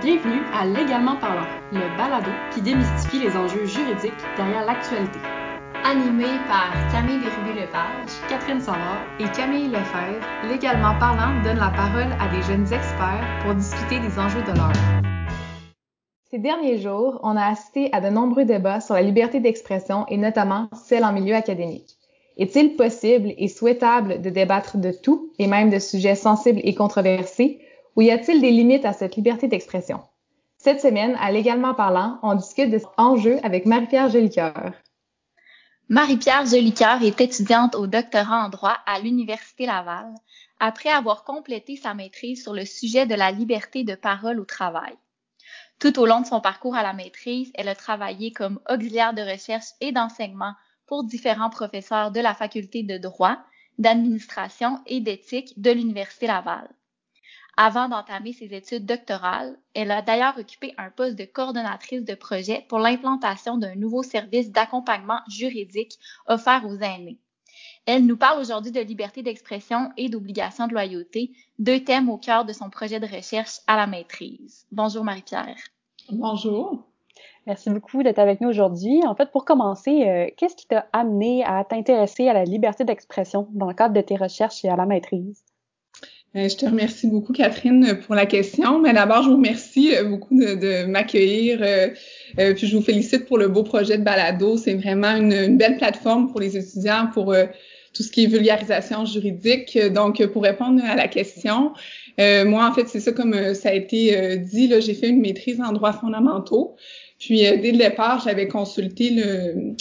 Bienvenue à Légalement parlant, le balado qui démystifie les enjeux juridiques derrière l'actualité. Animé par Camille Bérubé-Lepage, Catherine Savard et Camille Lefebvre, Légalement parlant donne la parole à des jeunes experts pour discuter des enjeux de l'heure. Ces derniers jours, on a assisté à de nombreux débats sur la liberté d'expression et notamment celle en milieu académique. Est-il possible et souhaitable de débattre de tout et même de sujets sensibles et controversés? Ou y a-t-il des limites à cette liberté d'expression? Cette semaine, à Légalement parlant, on discute de cet enjeu avec Marie-Pierre Jolicoeur. Marie-Pierre Jolicoeur est étudiante au doctorat en droit à l'Université Laval après avoir complété sa maîtrise sur le sujet de la liberté de parole au travail. Tout au long de son parcours à la maîtrise, elle a travaillé comme auxiliaire de recherche et d'enseignement pour différents professeurs de la faculté de droit, d'administration et d'éthique de l'Université Laval. Avant d'entamer ses études doctorales, elle a d'ailleurs occupé un poste de coordonnatrice de projet pour l'implantation d'un nouveau service d'accompagnement juridique offert aux aînés. Elle nous parle aujourd'hui de liberté d'expression et d'obligation de loyauté, deux thèmes au cœur de son projet de recherche à la maîtrise. Bonjour Marie-Pierre. Bonjour. Merci beaucoup d'être avec nous aujourd'hui. En fait, pour commencer, euh, qu'est-ce qui t'a amené à t'intéresser à la liberté d'expression dans le cadre de tes recherches et à la maîtrise? Euh, je te remercie beaucoup, Catherine, pour la question. Mais d'abord, je vous remercie euh, beaucoup de, m'accueillir. Euh, puis je vous félicite pour le beau projet de balado. C'est vraiment une, belle plateforme pour les étudiants pour tout ce qui est vulgarisation juridique. Donc, pour répondre à la question, moi, en fait, c'est ça comme ça a été dit. J'ai fait une maîtrise en droits fondamentaux. Puis, dès le départ, j'avais consulté le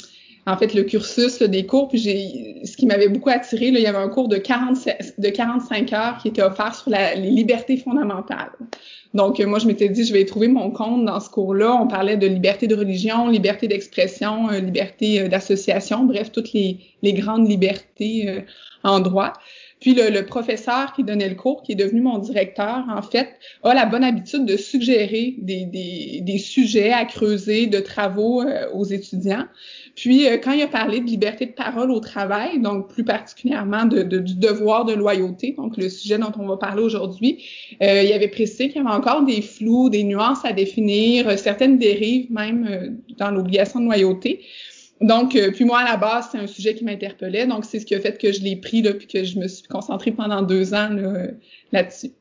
en fait le cursus des cours. Puis j'ai, ce qui m'avait beaucoup attiré, là, il y avait un cours de, 40, de 45 heures qui était offert sur la, les libertés fondamentales. Donc moi, je m'étais dit, je vais trouver mon compte dans ce cours-là. On parlait de liberté de religion, liberté d'expression, euh, liberté euh, d'association, bref, toutes les, grandes libertés euh, en droit. Puis le, le, professeur qui donnait le cours, qui est devenu mon directeur, en fait, a la bonne habitude de suggérer des, des, des sujets à creuser, de travaux aux étudiants. Puis, euh, quand il a parlé de liberté de parole au travail, donc plus particulièrement de, du devoir de loyauté, donc le sujet dont on va parler aujourd'hui, euh, il avait précisé qu'il y avait encore des flous, des nuances à définir, euh, certaines dérives même dans l'obligation de loyauté. Donc, puis moi, à la base, c'est un sujet qui m'interpellait, donc c'est ce qui a fait que je l'ai pris, là, puis que je me suis concentrée pendant deux ans là-dessus.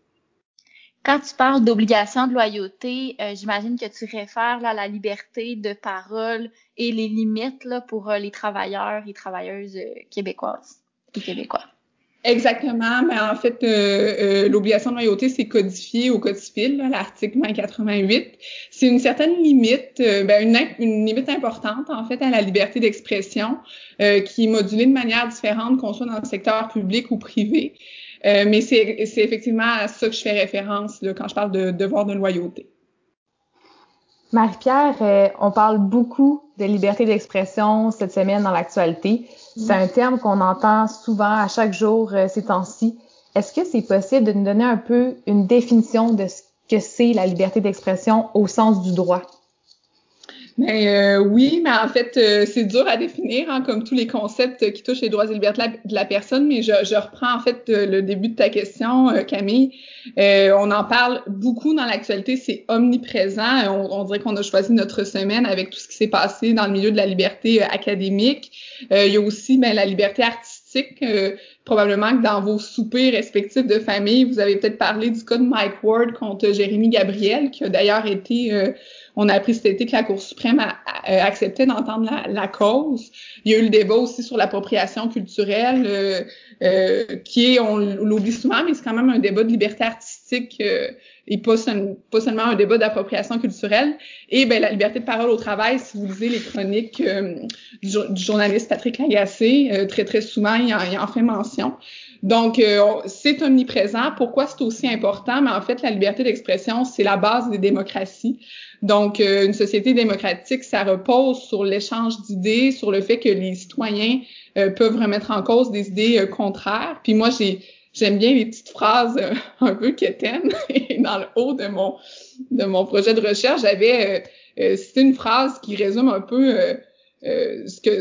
Quand tu parles d'obligation de loyauté, euh, j'imagine que tu réfères là, à la liberté de parole et les limites là, pour euh, les travailleurs et travailleuses euh, québécoises et québécois. Exactement, mais en fait, l'obligation de loyauté, c'est codifié au Code civil, l'article 88. C'est une certaine limite, ben, une, limite importante, en fait, à la liberté d'expression, qui est modulée de manière différente qu'on soit dans le secteur public ou privé. Euh, mais c'est effectivement à ça que je fais référence là, quand je parle de devoir de loyauté. Marie-Pierre, euh, on parle beaucoup de liberté d'expression cette semaine dans l'actualité. C'est un terme qu'on entend souvent à chaque jour euh, ces temps-ci. Est-ce que c'est possible de nous donner un peu une définition de ce que c'est la liberté d'expression au sens du droit? Mais euh, oui, mais en fait, euh, c'est dur à définir, hein, comme tous les concepts qui touchent les droits et libertés de la, personne. Mais je, je, reprends en fait euh, le début de ta question, Camille. on en parle beaucoup dans l'actualité, c'est omniprésent. On, on dirait qu'on a choisi notre semaine avec tout ce qui s'est passé dans le milieu de la liberté académique. il y a aussi ben, la liberté artistique. probablement que dans vos soupers respectifs de famille, vous avez peut-être parlé du cas de Mike Ward contre Jérémy Gabriel, qui a d'ailleurs été on a appris cet été que la Cour suprême a, accepté d'entendre la, cause. Il y a eu le débat aussi sur l'appropriation culturelle, euh, euh, qui est, on l'oublie souvent, mais c'est quand même un débat de liberté artistique euh, et pas, pas, seulement un débat d'appropriation culturelle. Et ben la liberté de parole au travail, si vous lisez les chroniques du, journaliste Patrick Lagacé, très très souvent, il en, il en fait mention. Donc, c'est omniprésent. Pourquoi c'est aussi important? Mais en fait, la liberté d'expression, c'est la base des démocraties. Donc, euh, une société démocratique, ça repose sur l'échange d'idées, sur le fait que les citoyens euh, peuvent remettre en cause des idées euh, contraires. Puis moi, j'ai j'aime bien les petites phrases un peu quétaines. Et dans le haut de mon de mon projet de recherche, j'avais c'était une phrase qui résume un peu ce que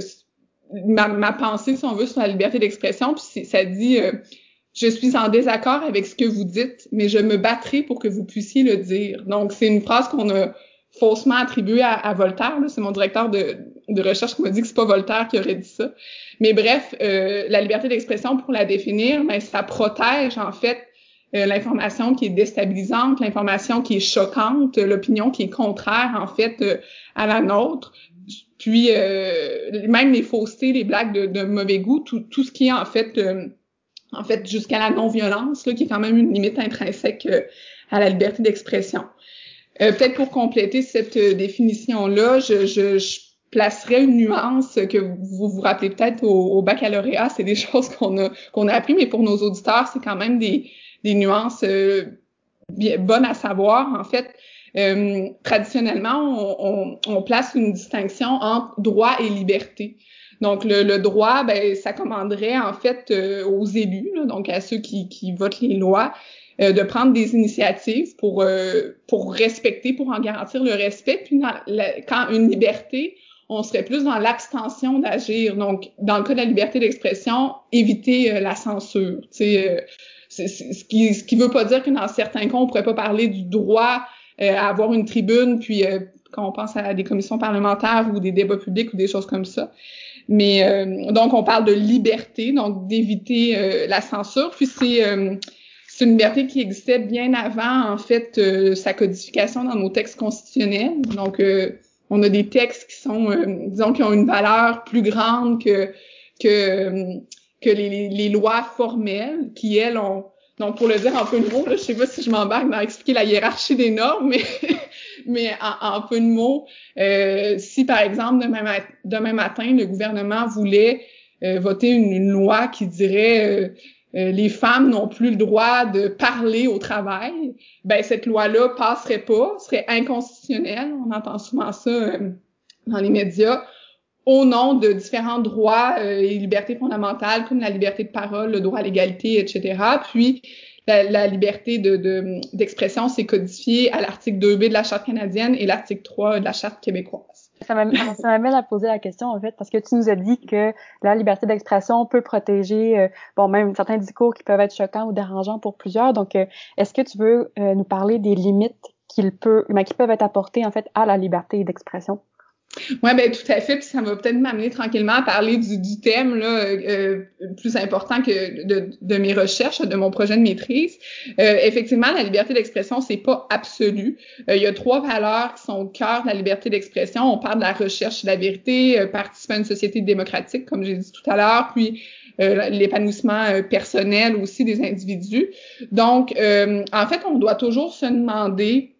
ma, ma, pensée, si on veut, sur la liberté d'expression. Puis ça dit je suis en désaccord avec ce que vous dites, mais je me battrai pour que vous puissiez le dire. Donc, c'est une phrase qu'on a faussement attribuée à, Voltaire. C'est mon directeur de, recherche qui m'a dit que c'est pas Voltaire qui aurait dit ça. Mais bref, euh, la liberté d'expression, pour la définir, ben, ça protège en fait euh, l'information qui est déstabilisante, l'information qui est choquante, l'opinion qui est contraire en fait euh, à la nôtre. Puis même les faussetés, les blagues de, de mauvais goût, tout, tout, ce qui est en fait en fait, jusqu'à la non-violence, qui est quand même une limite intrinsèque euh, à la liberté d'expression. Euh, peut-être pour compléter cette euh, définition-là, je, je, je, placerais une nuance que vous vous rappelez peut-être au, baccalauréat, c'est des choses qu'on a qu'on a appris, mais pour nos auditeurs, c'est quand même des, des nuances bien, bonnes à savoir. En fait, traditionnellement, on, on, on, place une distinction entre droit et liberté. Donc, le, droit, ben, ça commanderait en fait euh, aux élus, donc à ceux qui, qui votent les lois, euh, de prendre des initiatives pour euh, pour respecter, pour en garantir le respect. Puis, quand une liberté, on serait plus dans l'abstention d'agir. Donc, dans le cas de la liberté d'expression, éviter la censure. C'est ce qui ce qui veut pas dire que dans certains cas, on pourrait pas parler du droit à avoir une tribune, puis quand on pense à des commissions parlementaires ou des débats publics ou des choses comme ça. Mais euh, donc, on parle de liberté, donc d'éviter euh, la censure. Puis c'est euh, une liberté qui existait bien avant, en fait, sa codification dans nos textes constitutionnels. Donc, on a des textes qui sont, disons, qui ont une valeur plus grande que que que les, lois formelles, qui elles ont donc pour le dire en peu de mots, là, je sais pas si je m'embarque dans expliquer la hiérarchie des normes, mais mais en, peu de mots, euh, si par exemple demain, matin le gouvernement voulait euh, voter une, loi qui dirait euh, les femmes n'ont plus le droit de parler au travail, ben cette loi-là passerait pas, serait inconstitutionnelle. On entend souvent ça dans les médias au nom de différents droits et libertés fondamentales comme la liberté de parole, le droit à l'égalité, etc. Puis la, liberté d'expression, de, c'est codifié à l'article 2B de la Charte canadienne et l'article 3 de la Charte québécoise. Ça m'amène à poser la question, en fait, parce que tu nous as dit que la liberté d'expression peut protéger, euh, bon, même certains discours qui peuvent être choquants ou dérangeants pour plusieurs. Donc, euh, est-ce que tu veux euh, nous parler des limites qu'il peut, ben, qui peuvent être apportées, en fait, à la liberté d'expression? Oui, ben tout à fait. Puis ça va peut-être m'amener tranquillement à parler du, du thème là, euh, plus important que de, de, mes recherches, de mon projet de maîtrise. Euh, effectivement, la liberté d'expression, c'est pas absolu. Euh, il y a trois valeurs qui sont au cœur de la liberté d'expression. On parle de la recherche de la vérité, euh, participer à une société démocratique, comme j'ai dit tout à l'heure, puis l'épanouissement personnel aussi des individus. Donc, en fait, on doit toujours se demander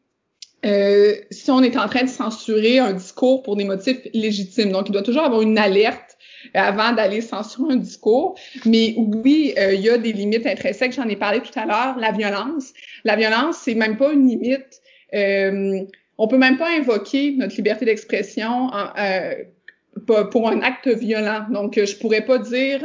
euh, si on est en train de censurer un discours pour des motifs légitimes. Donc, il doit toujours avoir une alerte avant d'aller censurer un discours. Mais oui, euh, il y a des limites intrinsèques. J'en ai parlé tout à l'heure. La violence. La violence, c'est même pas une limite. Euh, on peut même pas invoquer notre liberté d'expression euh, pour un acte violent. Donc, je pourrais pas dire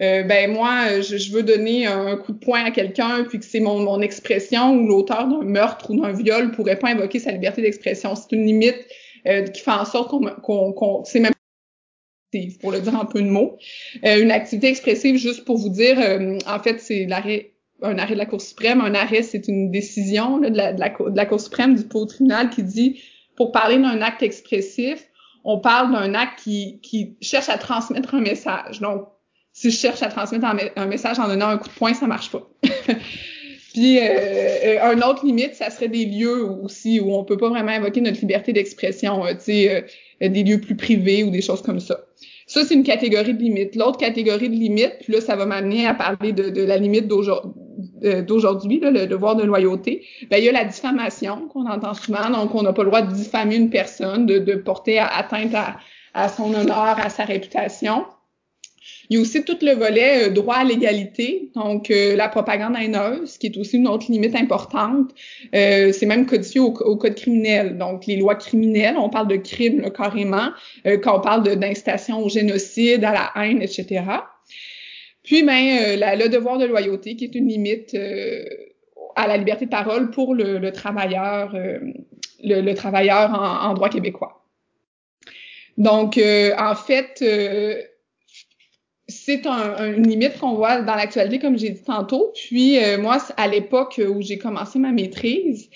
euh, ben moi, je, veux donner un coup de poing à quelqu'un, puis que c'est mon, mon expression ou l'auteur d'un meurtre ou d'un viol pourrait pas invoquer sa liberté d'expression. C'est une limite euh, qui fait en sorte qu'on, qu'on, c'est même pour le dire en peu de mots. Euh, une activité expressive, juste pour vous dire, en fait, c'est l'arrêt un arrêt de la Cour suprême. Un arrêt, c'est une décision de, la, de, la, de, la, Cour suprême du Pau tribunal qui dit, pour parler d'un acte expressif, on parle d'un acte qui, qui cherche à transmettre un message. Donc, si je cherche à transmettre un, message en donnant un coup de poing, ça marche pas. Puis euh, euh, un autre limite, ça serait des lieux aussi où on peut pas vraiment invoquer notre liberté d'expression, euh, tu sais, des lieux plus privés ou des choses comme ça. Ça, c'est une catégorie de limite. L'autre catégorie de limite, puis là, ça va m'amener à parler de, la limite d'aujourd'hui, le devoir de loyauté. Ben, il y a la diffamation qu'on entend souvent, donc on n'a pas le droit de diffamer une personne, de, de porter atteinte à, à son honneur, à sa réputation. Il y a aussi tout le volet euh, droit à l'égalité, donc euh, la propagande haineuse, qui est aussi une autre limite importante. Euh, c'est même codifié au, code criminel. Donc les lois criminelles, on parle de crimes carrément, quand on parle d'incitation au génocide, à la haine, etc. Puis ben, le devoir de loyauté, qui est une limite à la liberté de parole pour le, travailleur, le, travailleur en, en, droit québécois. Donc, en fait, c'est un, une limite qu'on voit dans l'actualité, comme j'ai dit tantôt. Puis moi, à l'époque où j'ai commencé ma maîtrise,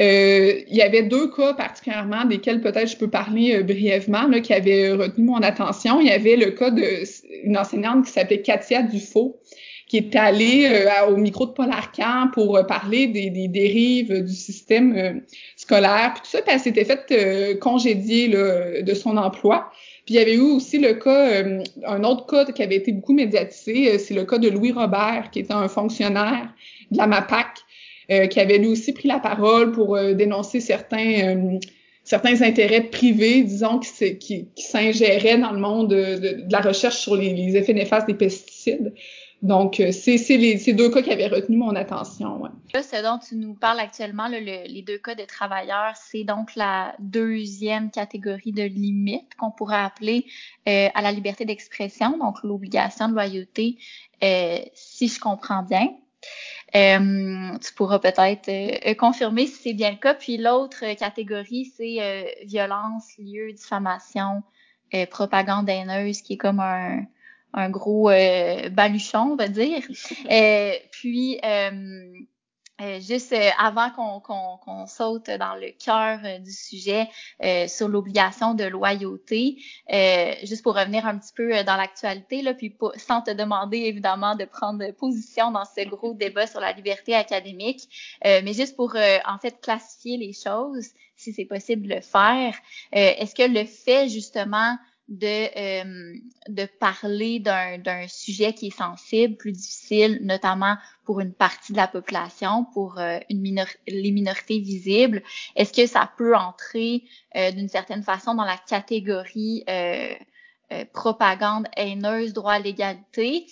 euh, il y avait deux cas particulièrement desquels peut-être je peux parler euh, brièvement là, qui avaient retenu mon attention. Il y avait le cas d'une enseignante qui s'appelait Katia Dufaux qui est allée euh, au micro de Paul Arcan pour parler des, des, dérives du système scolaire, puis tout ça, puis elle s'était faite congédier là, de son emploi. Puis il y avait eu aussi le cas, un autre cas qui avait été beaucoup médiatisé, c'est le cas de Louis Robert, qui était un fonctionnaire de la MAPAC, euh, qui avait lui aussi pris la parole pour euh, dénoncer certains euh, certains intérêts privés, disons, qui, s'ingéraient dans le monde de, la recherche sur les, effets néfastes des pesticides. Donc, c'est ces deux cas qui avaient retenu mon attention. Ouais. Là, ce dont tu nous parles actuellement, le, les deux cas de travailleurs, c'est donc la deuxième catégorie de limite qu'on pourrait appeler euh, à la liberté d'expression, donc l'obligation de loyauté, euh, si je comprends bien. Euh, tu pourras peut-être euh, confirmer si c'est bien le cas. Puis l'autre catégorie, c'est euh, violence, lieu, diffamation, propagande haineuse, qui est comme un, un gros baluchon, on va dire. puis euh, juste euh, avant qu'on saute dans le cœur euh, du sujet sur l'obligation de loyauté, juste pour revenir un petit peu dans l'actualité, là, puis sans te demander évidemment de prendre position dans ce gros débat sur la liberté académique, mais juste pour en fait classifier les choses, si c'est possible de le faire, est-ce que le fait justement de, euh, de parler d'un sujet qui est sensible, plus difficile, notamment pour une partie de la population, pour euh, une les minorités visibles. Est-ce que ça peut entrer euh, d'une certaine façon dans la catégorie propagande haineuse, droit à l'égalité,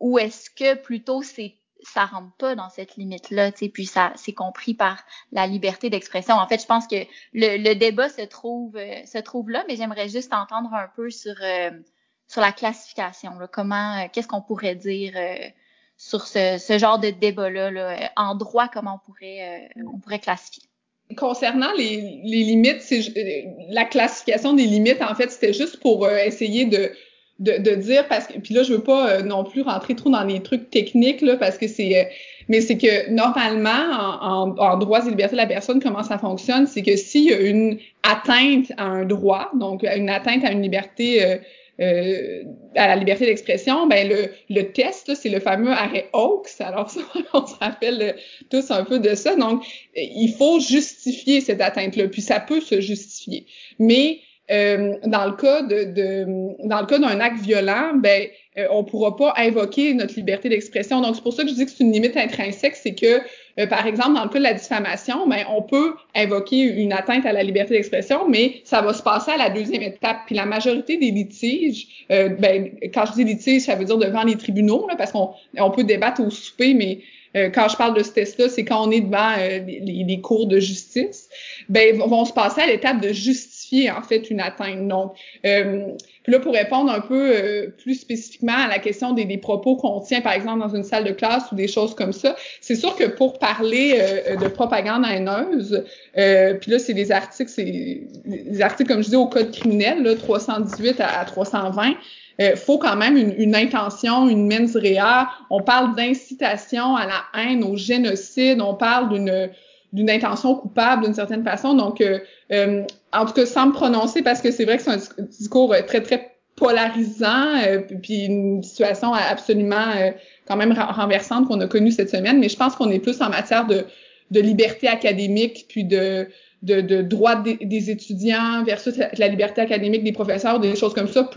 ou est-ce que plutôt c'est ça rentre pas dans cette limite-là, tu sais, puis ça c'est compris par la liberté d'expression. En fait, je pense que le, le débat se trouve euh, se trouve là, mais j'aimerais juste entendre un peu sur euh, sur la classification, là, comment euh, qu'est-ce qu'on pourrait dire sur ce, ce, genre de débat-là, là, en droit, comment on pourrait on pourrait classifier? Concernant les, les limites, c'est la classification des limites, en fait, c'était juste pour essayer de de, de dire parce que puis là je veux pas euh, non plus rentrer trop dans les trucs techniques là parce que c'est euh, mais c'est que normalement en, en, droits et libertés de la personne comment ça fonctionne c'est que s'il y a une atteinte à un droit donc une atteinte à une liberté euh, euh à la liberté d'expression, ben le, le test, c'est le fameux arrêt Oaks. Alors ça, on se rappelle tous un peu de ça. Donc, il faut justifier cette atteinte-là, puis ça peut se justifier. Mais euh, dans le cas de, de cas d'un acte violent, ben euh, on pourra pas invoquer notre liberté d'expression. Donc c'est pour ça que je dis que c'est une limite intrinsèque, c'est que euh, par exemple dans le cas de la diffamation, ben on peut invoquer une atteinte à la liberté d'expression, mais ça va se passer à la deuxième étape. Puis la majorité des litiges, ben quand je dis litiges, ça veut dire devant les tribunaux, là, parce qu'on on peut débattre au souper, mais quand je parle de ce test-là, c'est quand on est devant les, les, cours de justice, ben vont se passer à l'étape de justice en fait une atteinte. Donc, euh, puis là pour répondre un peu euh, plus spécifiquement à la question des, des propos qu'on tient par exemple dans une salle de classe ou des choses comme ça, c'est sûr que pour parler euh, de propagande haineuse, euh, puis là c'est des articles, c'est des articles comme je dis au code criminel là 318 à, 320. Il faut quand même une, une, intention, une mens rea. On parle d'incitation à la haine, au génocide. On parle d'une d'une intention coupable d'une certaine façon. Donc, euh, euh, en tout cas, sans me prononcer, parce que c'est vrai que c'est un discours euh, très, très polarisant, puis une situation absolument quand même renversante qu'on a connue cette semaine, mais je pense qu'on est plus en matière de, de liberté académique, puis de de, de droits des, étudiants versus la, liberté académique des professeurs, des choses comme ça,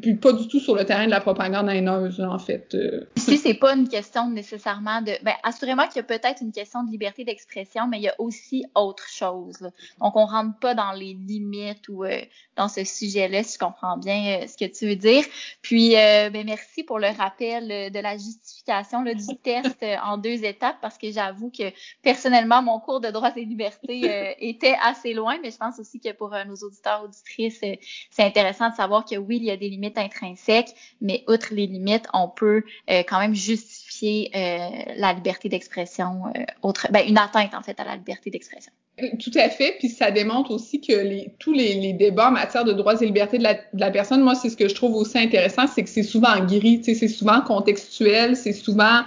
puis, pas du tout sur le terrain de la propagande haineuse, en fait. Euh. Si c'est pas une question nécessairement de... Ben, assurément qu'il y a peut-être une question de liberté d'expression, mais il y a aussi autre chose. Donc, on rentre pas dans les limites ou euh, dans ce sujet-là, si je comprends bien euh, ce que tu veux dire. Puis, ben, merci pour le rappel de la justification là, du test en deux étapes, parce que j'avoue que, personnellement, mon cours de droits et libertés est était assez loin, mais je pense aussi que pour euh, nos auditeurs, auditrices, euh, c'est intéressant de savoir que oui, il y a des limites intrinsèques, mais outre les limites, on peut euh, quand même justifier qualifier la liberté d'expression, autre, ben, une atteinte en fait à la liberté d'expression. Tout à fait, puis ça démontre aussi que tous les, débats en matière de droits et libertés de la, personne, moi, c'est ce que je trouve aussi intéressant, c'est que c'est souvent gris, c'est souvent contextuel, c'est souvent,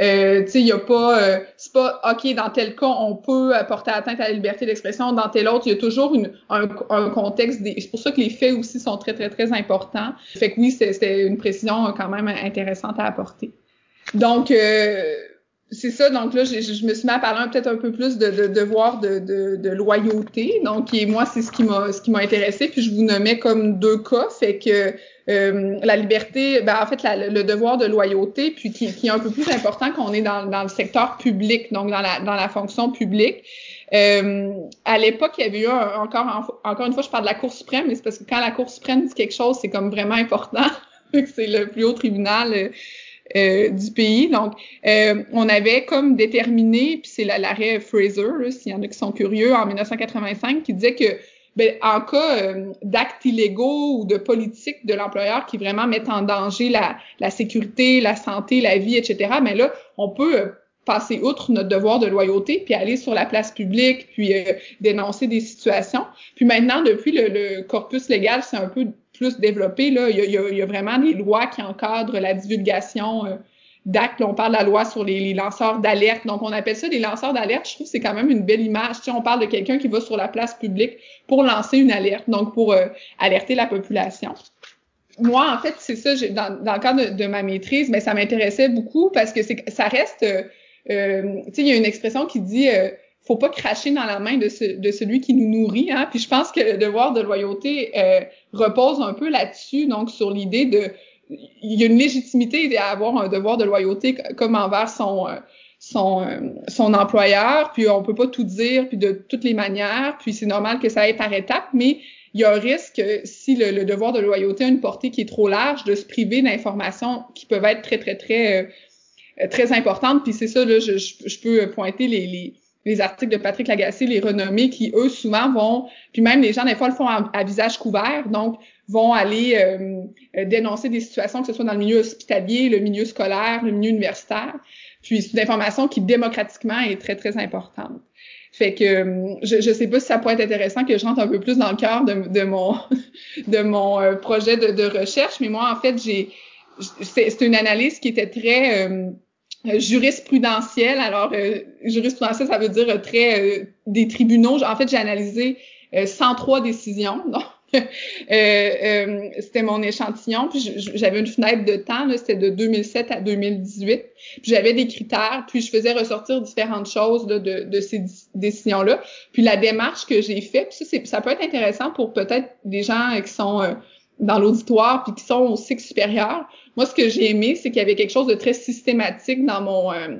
euh, tu sais, il y a pas, euh, c'est pas, ok, dans tel cas, on peut apporter atteinte à la liberté d'expression, dans tel autre, il y a toujours un contexte. C'est pour ça que les faits aussi sont très, très, très importants. Fait que oui, c'était une précision quand même intéressante à apporter. Donc, euh, c'est ça, donc là, je, me suis mis à parler peut-être un peu plus de, de devoir de, de, de, loyauté. Donc, et moi, c'est ce qui m'a ce qui m'a intéressé. Puis je vous nommais comme deux cas, fait que euh, la liberté, ben, en fait, le devoir de loyauté, puis qui, qui est un peu plus important qu'on est dans, dans le secteur public, donc dans la dans la fonction publique. Euh, à l'époque, il y avait eu encore encore une fois, je parle de la Cour suprême, mais c'est parce que quand la Cour suprême dit quelque chose, c'est comme vraiment important. c'est le plus haut tribunal. Euh, du pays. Donc, euh, on avait comme déterminé, puis c'est l'arrêt Fraser, s'il y en a qui sont curieux, en 1985, qui disait que ben, en cas euh, d'actes illégaux ou de politique de l'employeur qui vraiment mettent en danger la, la, sécurité, la santé, la vie, etc., mais ben là, on peut passer outre notre devoir de loyauté, puis aller sur la place publique, puis dénoncer des situations. Puis maintenant, depuis le, le corpus légal, c'est un peu plus développé. Là. Il, y a, vraiment des lois qui encadrent la divulgation euh, d'actes. On parle de la loi sur les, lanceurs d'alerte. Donc, on appelle ça des lanceurs d'alerte. Je trouve que c'est quand même une belle image. Tu on parle de quelqu'un qui va sur la place publique pour lancer une alerte, donc pour euh, alerter la population. Moi, en fait, c'est ça, dans, dans le cadre de, ma maîtrise, mais ça m'intéressait beaucoup parce que ça reste, euh, tu sais, il y a une expression qui dit faut pas cracher dans la main de, de celui qui nous nourrit. Hein? Puis je pense que le devoir de loyauté euh, repose un peu là-dessus, donc sur l'idée de il y a une légitimité à avoir un devoir de loyauté comme envers son euh, son, euh, son employeur, puis on peut pas tout dire, puis de toutes les manières, puis c'est normal que ça aille par étapes, mais il y a un risque, si le, devoir de loyauté a une portée qui est trop large, de se priver d'informations qui peuvent être très, très, très, très importantes. Puis c'est ça, là, je, je, peux pointer les, les, les articles de Patrick Lagacé, les renommés, qui eux souvent vont, puis même les gens des fois le font à, visage couvert, donc vont aller euh, euh, dénoncer des situations, que ce soit dans le milieu hospitalier, le milieu scolaire, le milieu universitaire. Puis c'est une information qui démocratiquement est très très importante. Fait que euh, je ne sais pas si ça pourrait être intéressant que je rentre un peu plus dans le cœur de, de mon de mon projet de, de, recherche, mais moi en fait j'ai c'est une analyse qui était très euh, jurisprudentielle. Alors, euh, jurisprudentielle, ça veut dire très euh, des tribunaux. En fait, j'ai analysé 103 décisions. Donc, c'était mon échantillon. Puis j'avais une fenêtre de temps, c'était de 2007 à 2018. Puis j'avais des critères, puis je faisais ressortir différentes choses de, ces décisions-là. Puis la démarche que j'ai faite, puis ça, ça peut être intéressant pour peut-être des gens qui sont dans l'auditoire puis qui sont au cycle supérieur. Moi, ce que j'ai aimé, c'est qu'il y avait quelque chose de très systématique dans mon euh,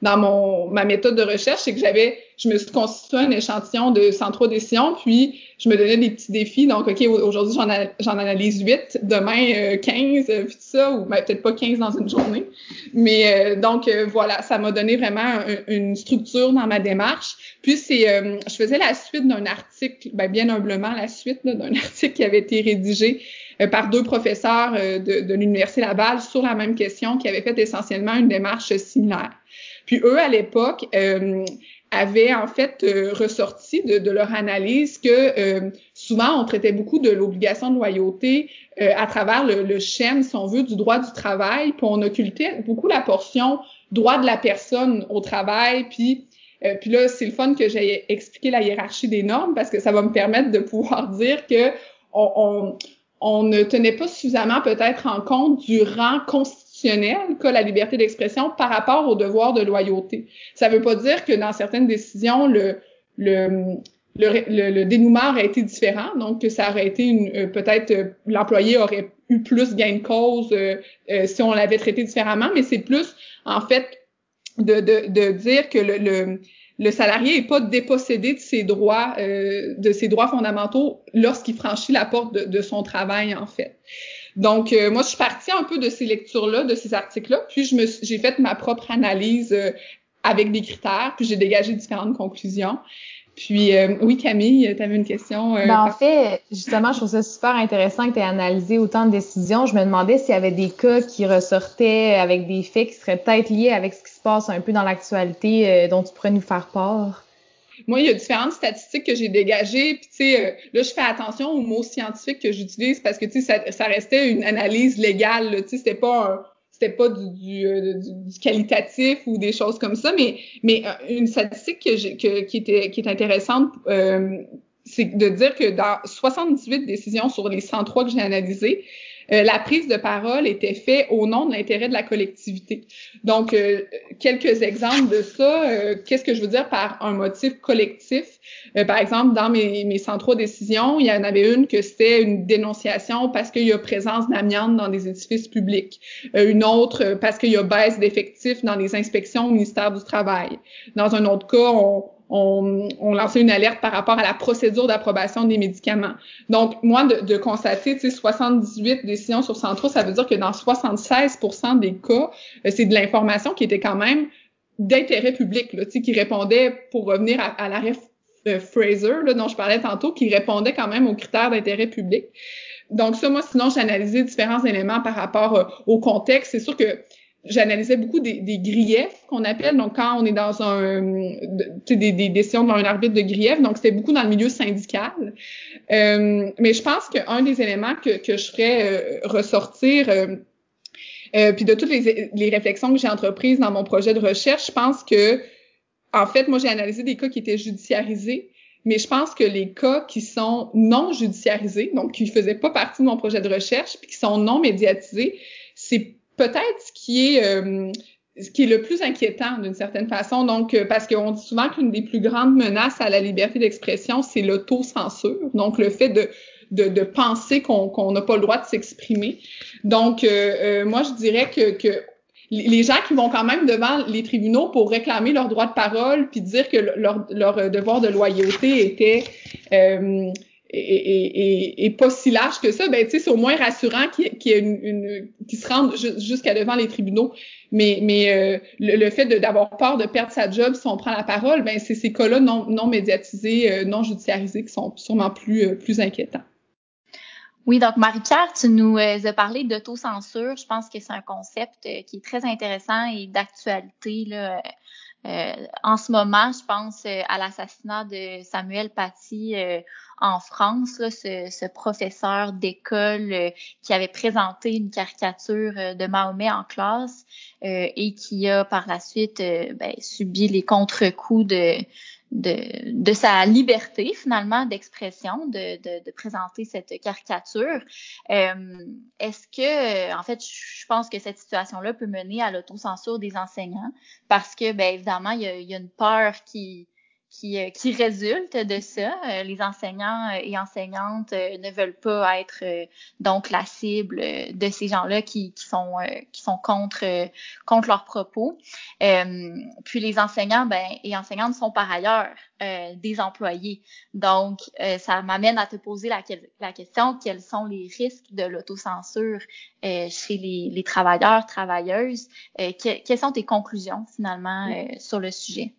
dans mon ma méthode de recherche, c'est que j'avais je me suis constitué un échantillon de 103 décisions, puis je me donnais des petits défis. Donc, OK, aujourd'hui, j'en, analyse 8, demain 15, euh, euh, puis tout ça, ou ben, peut-être pas 15 dans une journée. Mais donc, voilà, ça m'a donné vraiment une structure dans ma démarche. Puis, c'est, je faisais la suite d'un article, ben, bien humblement la suite d'un article qui avait été rédigé euh, par deux professeurs euh, de, de l'Université Laval sur la même question qui avaient fait essentiellement une démarche similaire. Puis eux, à l'époque, euh, avaient en fait ressorti de, de, leur analyse que souvent on traitait beaucoup de l'obligation de loyauté à travers le, le schème, si on veut, du droit du travail, puis on occultait beaucoup la portion droit de la personne au travail, puis puis là, c'est le fun que j'ai expliqué la hiérarchie des normes parce que ça va me permettre de pouvoir dire que on, on, on ne tenait pas suffisamment peut-être en compte du rang constitutionnel qu'a la liberté d'expression par rapport au devoir de loyauté. Ça ne veut pas dire que dans certaines décisions, le, le, le, dénouement aurait été différent, donc que ça aurait été une euh, peut-être euh, l'employé aurait eu plus gain de cause euh, si on l'avait traité différemment, mais c'est plus en fait de, de, de dire que le, le salarié n'est pas dépossédé de ses droits, euh, de ses droits fondamentaux lorsqu'il franchit la porte de, son travail, en fait. Donc, euh, moi, je suis partie un peu de ces lectures-là, de ces articles-là, puis j'ai fait ma propre analyse euh, avec des critères, puis j'ai dégagé différentes conclusions. Puis euh, oui, Camille, tu avais une question. Ben, en fait, justement, je trouve ça super intéressant que tu aies analysé autant de décisions. Je me demandais s'il y avait des cas qui ressortaient avec des faits qui seraient peut-être liés avec ce qui se passe un peu dans l'actualité dont tu pourrais nous faire part. Moi, il y a différentes statistiques que j'ai dégagées. Puis, tu sais, euh, là, je fais attention aux mots scientifiques que j'utilise parce que, tu sais, ça, ça, restait une analyse légale. Tu sais, c'était pas c'était pas du, euh, du, du, qualitatif ou des choses comme ça, mais, mais euh, une statistique que, que qui, était, qui est intéressante, c'est de dire que dans 78 décisions sur les 103 que j'ai analysées, euh, la prise de parole était faite au nom de l'intérêt de la collectivité. Donc, euh, quelques exemples de ça. Euh, qu'est-ce que je veux dire par un motif collectif? par exemple, dans mes, mes 103 décisions, il y en avait une que c'était une dénonciation parce qu'il y a présence d'amiante dans des édifices publics. une autre parce qu'il y a baisse d'effectifs dans les inspections au ministère du Travail. Dans un autre cas, on, on, on, lançait une alerte par rapport à la procédure d'approbation des médicaments. Donc, moi, de, de constater 78 décisions sur Centro, ça veut dire que dans 76% des cas, euh, c'est de l'information qui était quand même d'intérêt public, là, qui répondait, pour revenir à, l'arrêt euh, Fraser, là, dont je parlais tantôt, qui répondait quand même aux critères d'intérêt public. Donc ça, moi, sinon, j'ai analysé différents éléments par rapport euh, au contexte. C'est sûr que j'analysais beaucoup des, des griefs qu'on appelle. Donc, quand on est dans un des, des décisions devant un arbitre de griefs, donc c'était beaucoup dans le milieu syndical. Euh, mais je pense qu'un des éléments que, que je ferais euh, ressortir, euh, euh, puis de toutes les, les réflexions que j'ai entreprises dans mon projet de recherche, je pense que, en fait, moi, j'ai analysé des cas qui étaient judiciarisés, mais je pense que les cas qui sont non judiciarisés, donc qui faisaient pas partie de mon projet de recherche, puis qui sont non médiatisés, c'est peut-être qui est euh, ce qui est le plus inquiétant d'une certaine façon. Donc, euh, parce qu'on dit souvent qu'une des plus grandes menaces à la liberté d'expression, c'est l'autocensure. Donc, le fait de de, de penser qu'on n'a pas le droit de s'exprimer. Donc, euh, moi, je dirais que, que les gens qui vont quand même devant les tribunaux pour réclamer leur droit de parole puis dire que leur, leur devoir de loyauté était euh, et, et, pas si large que ça, ben c'est au moins rassurant qu'il ait une, une qui se rende jusqu'à devant les tribunaux. Mais, mais euh, le, fait d'avoir peur de perdre sa job si on prend la parole, ben c'est ces cas-là non, non médiatisés, euh, non judiciarisés qui sont sûrement plus, euh, plus inquiétants. Oui, donc Marie-Pierre, tu nous as parlé d'autocensure. Je pense que c'est un concept qui est très intéressant et d'actualité euh, en ce moment, je pense euh, à l'assassinat de Samuel Paty euh, en France, ce, ce, professeur d'école qui avait présenté une caricature de Mahomet en classe et qui a par la suite ben, subi les contre-coups de, de, de sa liberté finalement d'expression, de, de, de, présenter cette caricature. Euh, Est-ce que, en fait, je pense que cette situation-là peut mener à l'autocensure des enseignants? Parce que, ben évidemment, il y a, il y a une peur qui qui, euh, qui résulte de ça. Euh, les enseignants euh, et enseignantes ne veulent pas être donc la cible de ces gens-là qui, qui sont qui sont contre contre leurs propos. puis les enseignants ben, et enseignantes sont par ailleurs des employés. Donc ça m'amène à te poser la, la question quels sont les risques de l'autocensure chez les, les travailleurs travailleuses? quelles sont tes conclusions finalement sur le sujet?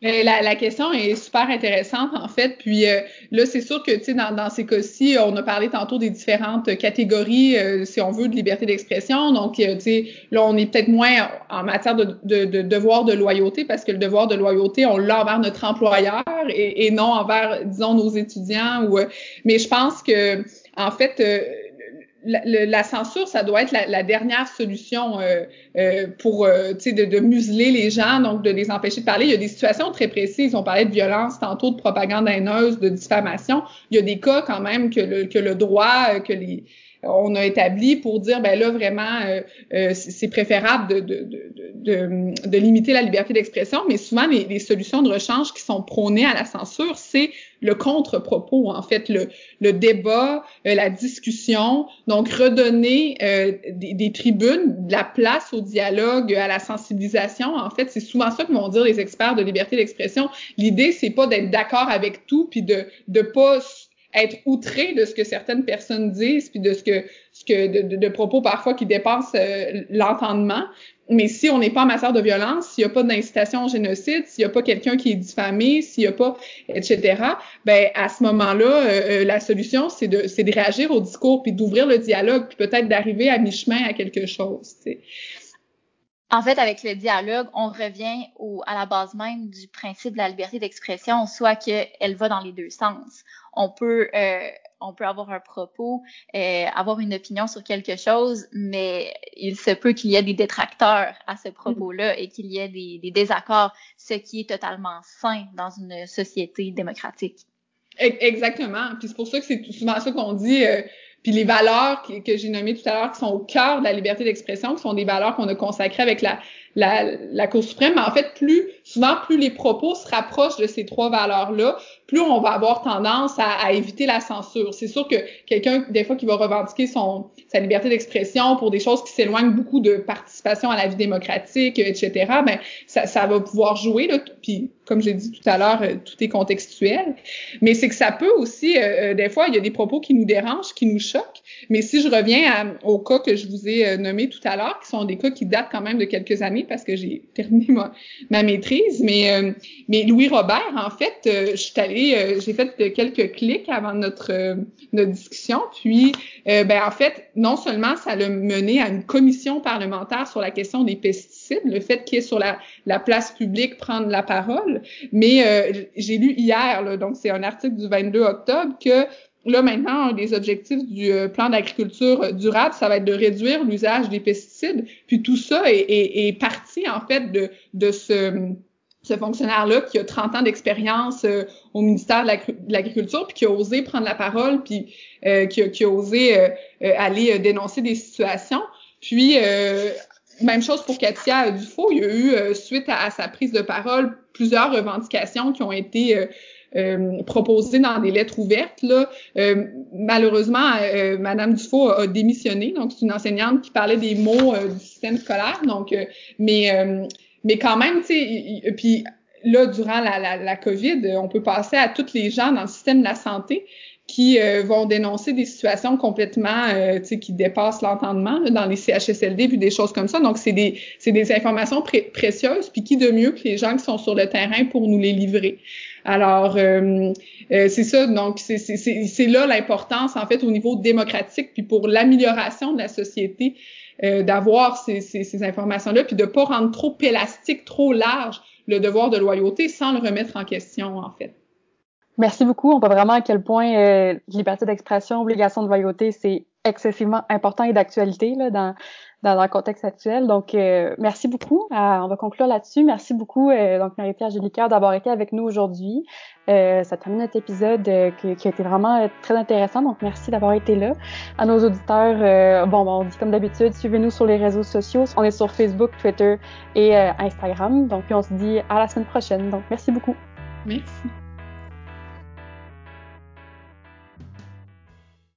La, la, question est super intéressante en fait. Puis euh, là, c'est sûr que tu sais dans, dans ces cas-ci, on a parlé tantôt des différentes catégories, euh, si on veut, de liberté d'expression. Donc euh, tu sais, là, on est peut-être moins en matière de, de, de, devoir de loyauté parce que le devoir de loyauté, on l'a envers notre employeur et, et, non envers, disons, nos étudiants. Ou, mais je pense que en fait la, censure, ça doit être la, dernière solution euh, euh, pour euh, de, de museler les gens, donc de les empêcher de parler. Il y a des situations très précises. On parlait de violence, tantôt de propagande haineuse, de diffamation. Il y a des cas quand même que le, que le droit, que les on a établi pour dire ben là vraiment euh, euh, c'est préférable de, de, de, de, limiter la liberté d'expression, mais souvent les, les, solutions de rechange qui sont prônées à la censure, c'est le contre-propos, en fait, le, le débat, euh, la discussion, donc redonner des, des, tribunes, de la place au dialogue, à la sensibilisation. En fait, c'est souvent ça que vont dire les experts de liberté d'expression. L'idée, c'est pas d'être d'accord avec tout, puis de de pas être outré de ce que certaines personnes disent, puis de ce que, ce que de, de, propos parfois qui dépassent euh, l'entendement. Mais si on n'est pas en matière de violence, s'il n'y a pas d'incitation au génocide, s'il n'y a pas quelqu'un qui est diffamé, s'il n'y a pas, etc., ben à ce moment-là, euh, euh, la solution, c'est de, c'est de réagir au discours, puis d'ouvrir le dialogue, puis peut-être d'arriver à mi-chemin à quelque chose. sais. En fait, avec le dialogue, on revient au, à la base même du principe de la liberté d'expression, soit qu'elle va dans les deux sens. On peut, euh, on peut avoir un propos, euh, avoir une opinion sur quelque chose, mais il se peut qu'il y ait des détracteurs à ce propos-là et qu'il y ait des, des désaccords, ce qui est totalement sain dans une société démocratique. Exactement. Puis c'est pour ça que c'est souvent ça qu'on dit. Euh, puis les valeurs que, que j'ai nommées tout à l'heure, qui sont au cœur de la liberté d'expression, qui sont des valeurs qu'on a consacrées avec la, la, la Cour suprême, mais en fait, plus souvent, plus les propos se rapprochent de ces trois valeurs-là, plus on va avoir tendance à, à éviter la censure. C'est sûr que quelqu'un, des fois, qui va revendiquer son sa liberté d'expression pour des choses qui s'éloignent beaucoup de participation à la vie démocratique, etc., ben ça, ça va pouvoir jouer. Là, puis, comme j'ai dit tout à l'heure, euh, tout est contextuel. Mais c'est que ça peut aussi, euh, euh, des fois, il y a des propos qui nous dérangent, qui nous choquent. Mais si je reviens à, au cas que je vous ai nommé tout à l'heure, qui sont des cas qui datent quand même de quelques années, parce que j'ai terminé ma, ma, maîtrise. Mais, euh, mais Louis Robert, en fait, euh, je suis allée, euh, j'ai fait quelques clics avant notre, notre discussion. Puis, ben, en fait, non seulement ça l'a mené à une commission parlementaire sur la question des pesticides, le fait qu'il est sur la, la place publique prendre la parole, mais j'ai lu hier, là, donc c'est un article du 22 octobre, que Là, maintenant, un des objectifs du euh, plan d'agriculture durable, ça va être de réduire l'usage des pesticides. Puis tout ça est, est, est parti, en fait, de, de ce, ce fonctionnaire-là qui a 30 ans d'expérience euh, au ministère de l'Agriculture, puis qui a osé prendre la parole, puis euh, qui, a, qui, a, osé aller dénoncer des situations. Puis, même chose pour Katia Dufault, il y a eu, suite à, à, sa prise de parole, plusieurs revendications qui ont été euh, proposé dans des lettres ouvertes. Là. Euh, malheureusement, euh, Madame Dufault a, démissionné. Donc, c'est une enseignante qui parlait des mots euh, du système scolaire. Donc, mais, mais quand même, tu sais, puis là, durant la, la, la, COVID, on peut passer à toutes les gens dans le système de la santé qui vont dénoncer des situations complètement euh, qui dépassent l'entendement dans les CHSLD puis des choses comme ça. Donc c'est des des informations précieuses puis qui de mieux que les gens qui sont sur le terrain pour nous les livrer? Alors, euh, euh, c'est ça. Donc, c'est là l'importance, en fait, au niveau démocratique, puis pour l'amélioration de la société, euh, d'avoir ces, ces, ces informations-là, puis de pas rendre trop élastique, trop large le devoir de loyauté sans le remettre en question, en fait. Merci beaucoup. On voit vraiment à quel point euh, liberté d'expression, obligation de loyauté, c'est excessivement important et d'actualité dans, dans, le contexte actuel. Donc, euh, merci beaucoup. Euh, on va conclure là-dessus. Merci beaucoup, euh, donc Marie-Pierre d'avoir été avec nous aujourd'hui. Euh, ça termine notre épisode qui, qui, a été vraiment très intéressant. Donc, merci d'avoir été là. À nos auditeurs, bon, on dit comme d'habitude, suivez-nous sur les réseaux sociaux. On est sur Facebook, Twitter et Instagram. Donc, puis on se dit à la semaine prochaine. Donc, merci beaucoup. Merci.